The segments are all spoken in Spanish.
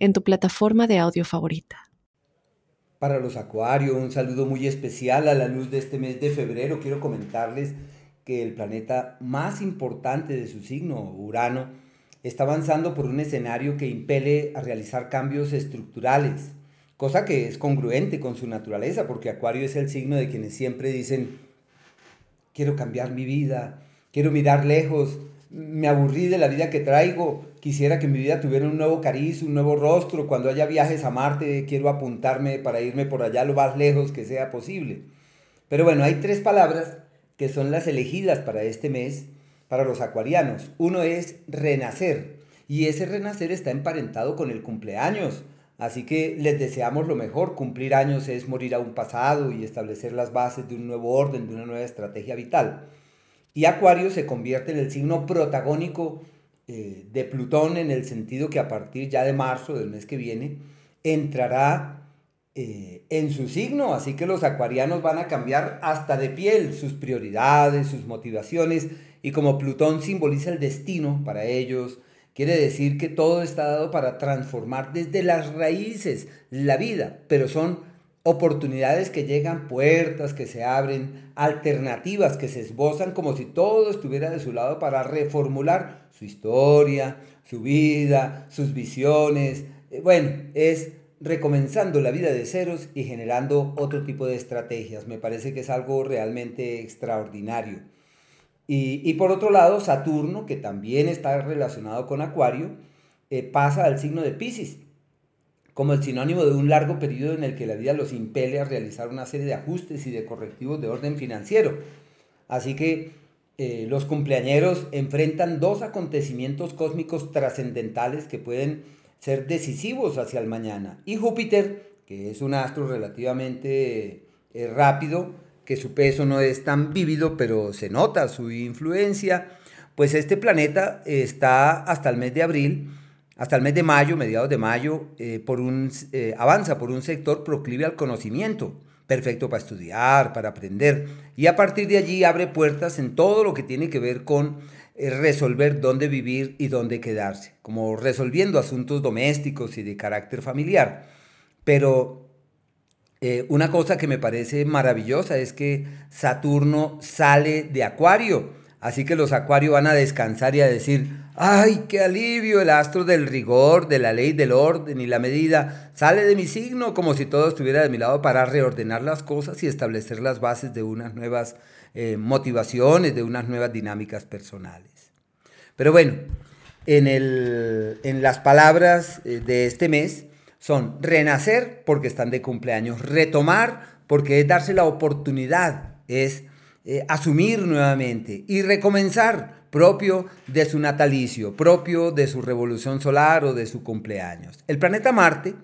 en tu plataforma de audio favorita. Para los acuarios, un saludo muy especial a la luz de este mes de febrero. Quiero comentarles que el planeta más importante de su signo, Urano, está avanzando por un escenario que impele a realizar cambios estructurales, cosa que es congruente con su naturaleza, porque Acuario es el signo de quienes siempre dicen, quiero cambiar mi vida, quiero mirar lejos, me aburrí de la vida que traigo, quisiera que mi vida tuviera un nuevo cariz, un nuevo rostro, cuando haya viajes a Marte quiero apuntarme para irme por allá lo más lejos que sea posible. Pero bueno, hay tres palabras que son las elegidas para este mes para los acuarianos. Uno es renacer y ese renacer está emparentado con el cumpleaños. Así que les deseamos lo mejor. Cumplir años es morir a un pasado y establecer las bases de un nuevo orden, de una nueva estrategia vital. Y Acuario se convierte en el signo protagónico eh, de Plutón en el sentido que a partir ya de marzo del mes que viene entrará eh, en su signo. Así que los acuarianos van a cambiar hasta de piel sus prioridades, sus motivaciones. Y como Plutón simboliza el destino para ellos, quiere decir que todo está dado para transformar desde las raíces la vida, pero son oportunidades que llegan, puertas que se abren, alternativas que se esbozan como si todo estuviera de su lado para reformular su historia, su vida, sus visiones. Eh, bueno, es recomenzando la vida de ceros y generando otro tipo de estrategias. Me parece que es algo realmente extraordinario. Y, y por otro lado, Saturno, que también está relacionado con Acuario, eh, pasa al signo de Pisces como el sinónimo de un largo periodo en el que la vida los impele a realizar una serie de ajustes y de correctivos de orden financiero. Así que eh, los cumpleañeros enfrentan dos acontecimientos cósmicos trascendentales que pueden ser decisivos hacia el mañana. Y Júpiter, que es un astro relativamente eh, rápido, que su peso no es tan vívido, pero se nota su influencia, pues este planeta está hasta el mes de abril hasta el mes de mayo, mediados de mayo, eh, por un, eh, avanza por un sector proclive al conocimiento, perfecto para estudiar, para aprender, y a partir de allí abre puertas en todo lo que tiene que ver con eh, resolver dónde vivir y dónde quedarse, como resolviendo asuntos domésticos y de carácter familiar. Pero una cosa que me parece maravillosa es que Saturno sale de Acuario, así que los Acuarios van a descansar y a decir, ¡Ay, qué alivio! El astro del rigor, de la ley, del orden y la medida sale de mi signo como si todo estuviera de mi lado para reordenar las cosas y establecer las bases de unas nuevas eh, motivaciones, de unas nuevas dinámicas personales. Pero bueno, en, en las palabras eh, de este mes son renacer porque están de cumpleaños, retomar porque es darse la oportunidad, es eh, asumir nuevamente y recomenzar propio de su natalicio, propio de su revolución solar o de su cumpleaños. El planeta Marte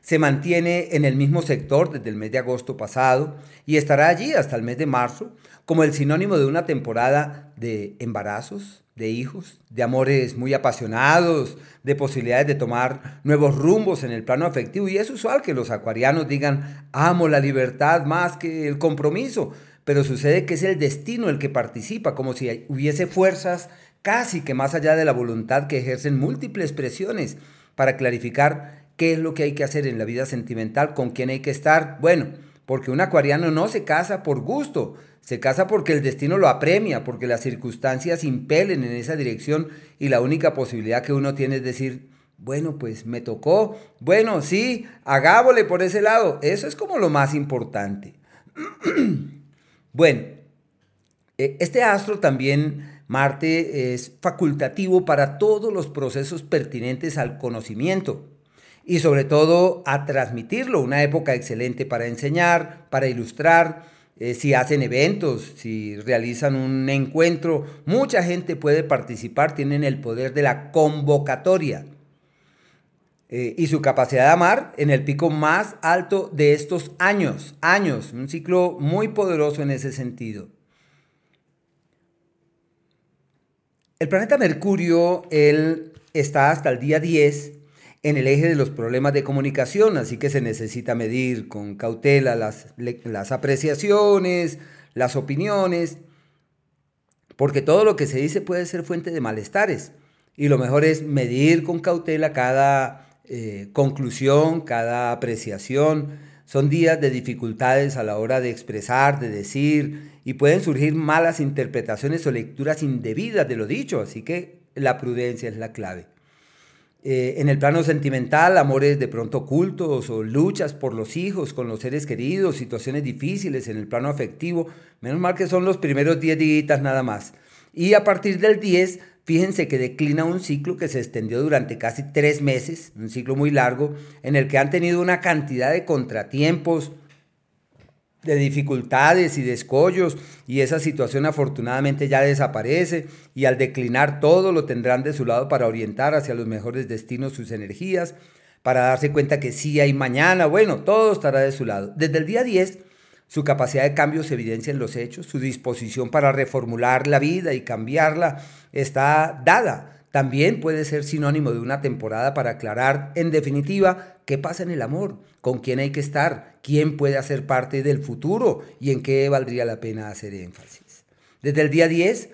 se mantiene en el mismo sector desde el mes de agosto pasado y estará allí hasta el mes de marzo como el sinónimo de una temporada de embarazos, de hijos, de amores muy apasionados, de posibilidades de tomar nuevos rumbos en el plano afectivo. Y es usual que los acuarianos digan, amo la libertad más que el compromiso, pero sucede que es el destino el que participa, como si hubiese fuerzas casi que más allá de la voluntad que ejercen múltiples presiones para clarificar qué es lo que hay que hacer en la vida sentimental, con quién hay que estar. Bueno, porque un acuariano no se casa por gusto, se casa porque el destino lo apremia, porque las circunstancias impelen en esa dirección y la única posibilidad que uno tiene es decir, bueno, pues me tocó, bueno, sí, hagámosle por ese lado. Eso es como lo más importante. Bueno, eh, este astro también, Marte, es facultativo para todos los procesos pertinentes al conocimiento y sobre todo a transmitirlo, una época excelente para enseñar, para ilustrar, eh, si hacen eventos, si realizan un encuentro, mucha gente puede participar, tienen el poder de la convocatoria. Eh, y su capacidad de amar en el pico más alto de estos años, años, un ciclo muy poderoso en ese sentido. El planeta Mercurio, él está hasta el día 10 en el eje de los problemas de comunicación, así que se necesita medir con cautela las, las apreciaciones, las opiniones, porque todo lo que se dice puede ser fuente de malestares. Y lo mejor es medir con cautela cada eh, conclusión, cada apreciación. Son días de dificultades a la hora de expresar, de decir, y pueden surgir malas interpretaciones o lecturas indebidas de lo dicho, así que la prudencia es la clave. Eh, en el plano sentimental, amores de pronto ocultos o luchas por los hijos, con los seres queridos, situaciones difíciles en el plano afectivo. Menos mal que son los primeros 10 días nada más. Y a partir del 10, fíjense que declina un ciclo que se extendió durante casi tres meses, un ciclo muy largo, en el que han tenido una cantidad de contratiempos, de dificultades y de escollos y esa situación afortunadamente ya desaparece y al declinar todo lo tendrán de su lado para orientar hacia los mejores destinos sus energías, para darse cuenta que sí hay mañana, bueno, todo estará de su lado. Desde el día 10, su capacidad de cambio se evidencia en los hechos, su disposición para reformular la vida y cambiarla está dada también puede ser sinónimo de una temporada para aclarar, en definitiva, qué pasa en el amor, con quién hay que estar, quién puede hacer parte del futuro y en qué valdría la pena hacer énfasis. Desde el día 10,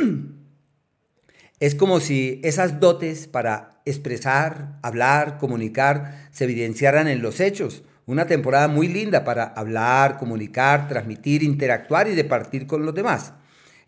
es como si esas dotes para expresar, hablar, comunicar, se evidenciaran en los hechos. Una temporada muy linda para hablar, comunicar, transmitir, interactuar y departir con los demás.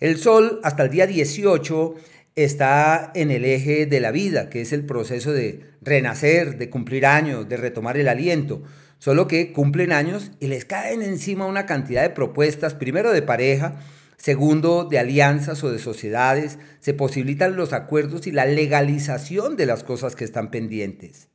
El sol hasta el día 18 está en el eje de la vida, que es el proceso de renacer, de cumplir años, de retomar el aliento. Solo que cumplen años y les caen encima una cantidad de propuestas, primero de pareja, segundo de alianzas o de sociedades, se posibilitan los acuerdos y la legalización de las cosas que están pendientes.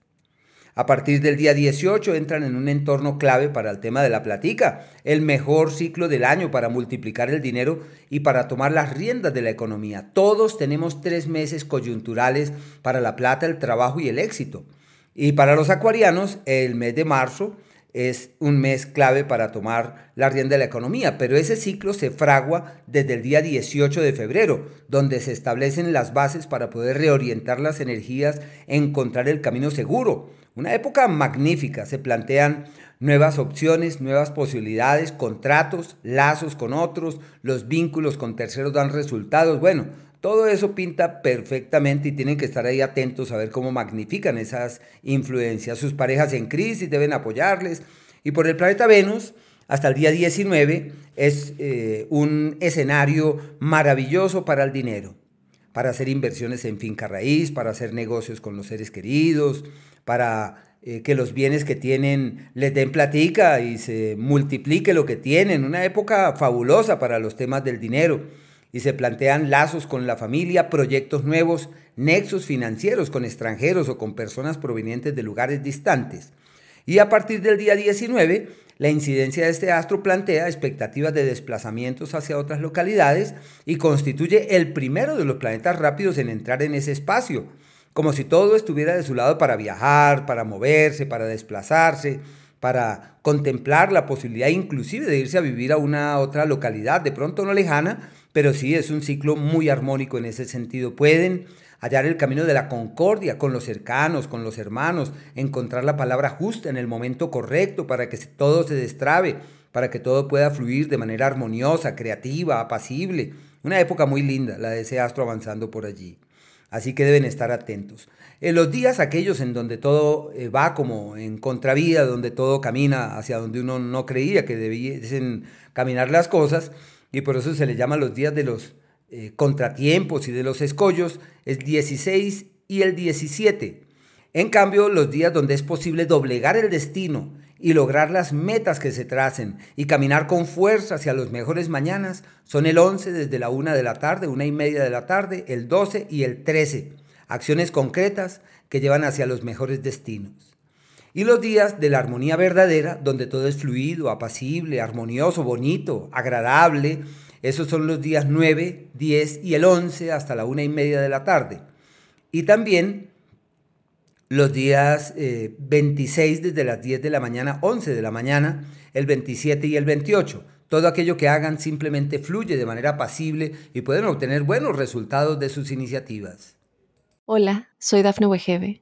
A partir del día 18 entran en un entorno clave para el tema de la platica, el mejor ciclo del año para multiplicar el dinero y para tomar las riendas de la economía. Todos tenemos tres meses coyunturales para la plata, el trabajo y el éxito. Y para los acuarianos, el mes de marzo es un mes clave para tomar la rienda de la economía, pero ese ciclo se fragua desde el día 18 de febrero, donde se establecen las bases para poder reorientar las energías, encontrar el camino seguro una época magnífica, se plantean nuevas opciones, nuevas posibilidades, contratos, lazos con otros, los vínculos con terceros dan resultados. Bueno, todo eso pinta perfectamente y tienen que estar ahí atentos a ver cómo magnifican esas influencias. Sus parejas en crisis deben apoyarles. Y por el planeta Venus, hasta el día 19, es eh, un escenario maravilloso para el dinero, para hacer inversiones en finca raíz, para hacer negocios con los seres queridos, para eh, que los bienes que tienen les den platica y se multiplique lo que tienen. Una época fabulosa para los temas del dinero. Y se plantean lazos con la familia, proyectos nuevos, nexos financieros con extranjeros o con personas provenientes de lugares distantes. Y a partir del día 19, la incidencia de este astro plantea expectativas de desplazamientos hacia otras localidades y constituye el primero de los planetas rápidos en entrar en ese espacio como si todo estuviera de su lado para viajar, para moverse, para desplazarse, para contemplar la posibilidad inclusive de irse a vivir a una otra localidad, de pronto no lejana, pero sí es un ciclo muy armónico en ese sentido. Pueden hallar el camino de la concordia con los cercanos, con los hermanos, encontrar la palabra justa en el momento correcto para que todo se destrabe, para que todo pueda fluir de manera armoniosa, creativa, apacible. Una época muy linda, la de ese astro avanzando por allí así que deben estar atentos. En los días aquellos en donde todo eh, va como en contravía, donde todo camina hacia donde uno no creía que debiesen caminar las cosas, y por eso se le llama los días de los eh, contratiempos y de los escollos, es 16 y el 17. En cambio, los días donde es posible doblegar el destino y lograr las metas que se tracen y caminar con fuerza hacia los mejores mañanas son el 11 desde la 1 de la tarde, una y media de la tarde, el 12 y el 13. Acciones concretas que llevan hacia los mejores destinos. Y los días de la armonía verdadera, donde todo es fluido, apacible, armonioso, bonito, agradable, esos son los días 9, 10 y el 11 hasta la una y media de la tarde. Y también los días 26 eh, desde las 10 de la mañana, 11 de la mañana, el 27 y el 28. Todo aquello que hagan simplemente fluye de manera pasible y pueden obtener buenos resultados de sus iniciativas. Hola, soy Dafne Wegebe